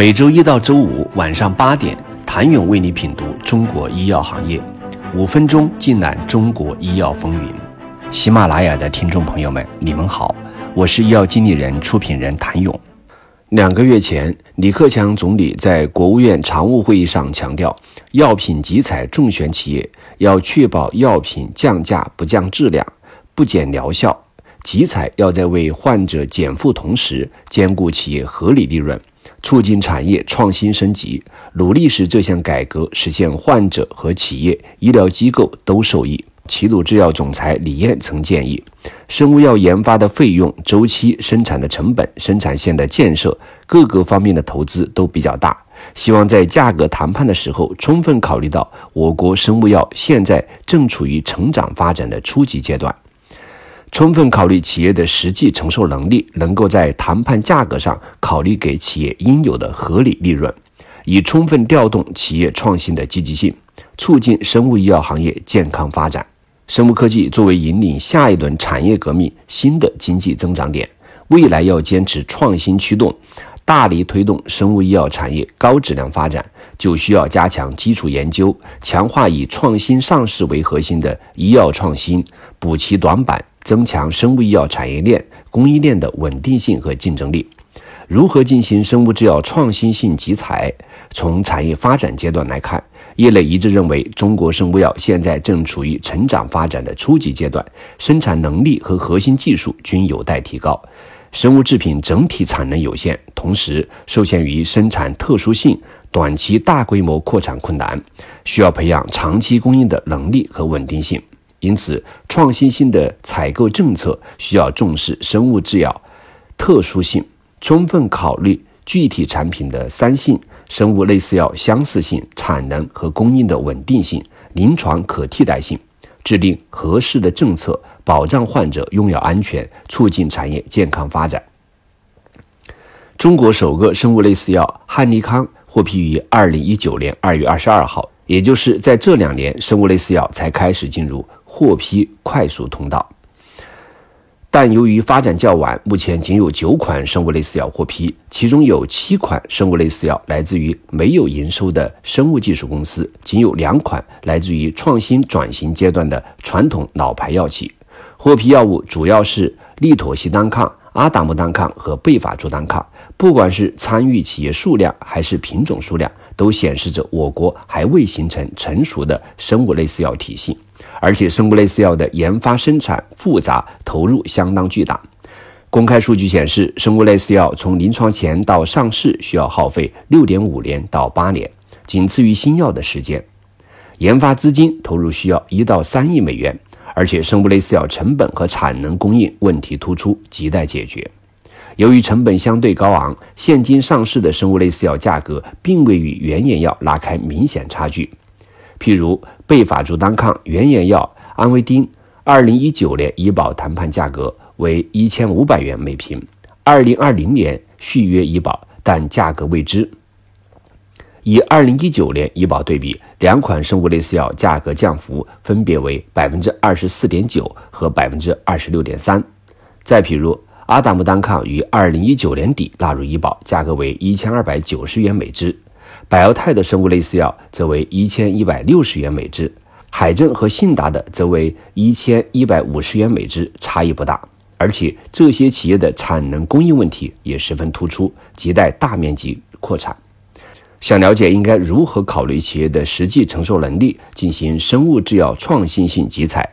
每周一到周五晚上八点，谭勇为你品读中国医药行业，五分钟尽览中国医药风云。喜马拉雅的听众朋友们，你们好，我是医药经理人、出品人谭勇。两个月前，李克强总理在国务院常务会议上强调，药品集采重选企业要确保药品降价不降质量、不减疗效，集采要在为患者减负同时兼顾企业合理利润。促进产业创新升级，努力使这项改革实现患者和企业、医疗机构都受益。齐鲁制药总裁李艳曾建议，生物药研发的费用、周期、生产的成本、生产线的建设各个方面的投资都比较大，希望在价格谈判的时候充分考虑到我国生物药现在正处于成长发展的初级阶段。充分考虑企业的实际承受能力，能够在谈判价格上考虑给企业应有的合理利润，以充分调动企业创新的积极性，促进生物医药行业健康发展。生物科技作为引领下一轮产业革命新的经济增长点，未来要坚持创新驱动，大力推动生物医药产业高质量发展，就需要加强基础研究，强化以创新上市为核心的医药创新，补齐短板。增强生物医药产业链、供应链的稳定性和竞争力。如何进行生物制药创新性集采？从产业发展阶段来看，业内一致认为，中国生物药现在正处于成长发展的初级阶段，生产能力和核心技术均有待提高。生物制品整体产能有限，同时受限于生产特殊性，短期大规模扩产困难，需要培养长期供应的能力和稳定性。因此，创新性的采购政策需要重视生物制药特殊性，充分考虑具体产品的三性：生物类似药相似性、产能和供应的稳定性、临床可替代性，制定合适的政策，保障患者用药安全，促进产业健康发展。中国首个生物类似药汉利康获批于二零一九年二月二十二号，也就是在这两年，生物类似药才开始进入。获批快速通道，但由于发展较晚，目前仅有九款生物类似药获批，其中有七款生物类似药来自于没有营收的生物技术公司，仅有两款来自于创新转型阶段的传统老牌药企。获批药物主要是利妥昔单抗、阿达木单抗和贝法珠单抗。不管是参与企业数量还是品种数量，都显示着我国还未形成成熟的生物类似药体系。而且，生物类似药的研发生产复杂，投入相当巨大。公开数据显示，生物类似药从临床前到上市需要耗费六点五年到八年，仅次于新药的时间。研发资金投入需要一到三亿美元，而且生物类似药成本和产能供应问题突出，亟待解决。由于成本相对高昂，现今上市的生物类似药价格并未与原研药拉开明显差距。譬如贝法珠单抗原研药安维丁，二零一九年医保谈判价格为一千五百元每瓶，二零二零年续约医保，但价格未知。以二零一九年医保对比，两款生物类似药价格降幅分别为百分之二十四点九和百分之二十六点三。再譬如阿达木单抗于二零一九年底纳入医保，价格为一千二百九十元每支。百奥泰的生物类似药则为一千一百六十元每支，海正和信达的则为一千一百五十元每支，差异不大。而且这些企业的产能供应问题也十分突出，亟待大面积扩产。想了解应该如何考虑企业的实际承受能力，进行生物制药创新性集采，